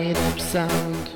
made up sound.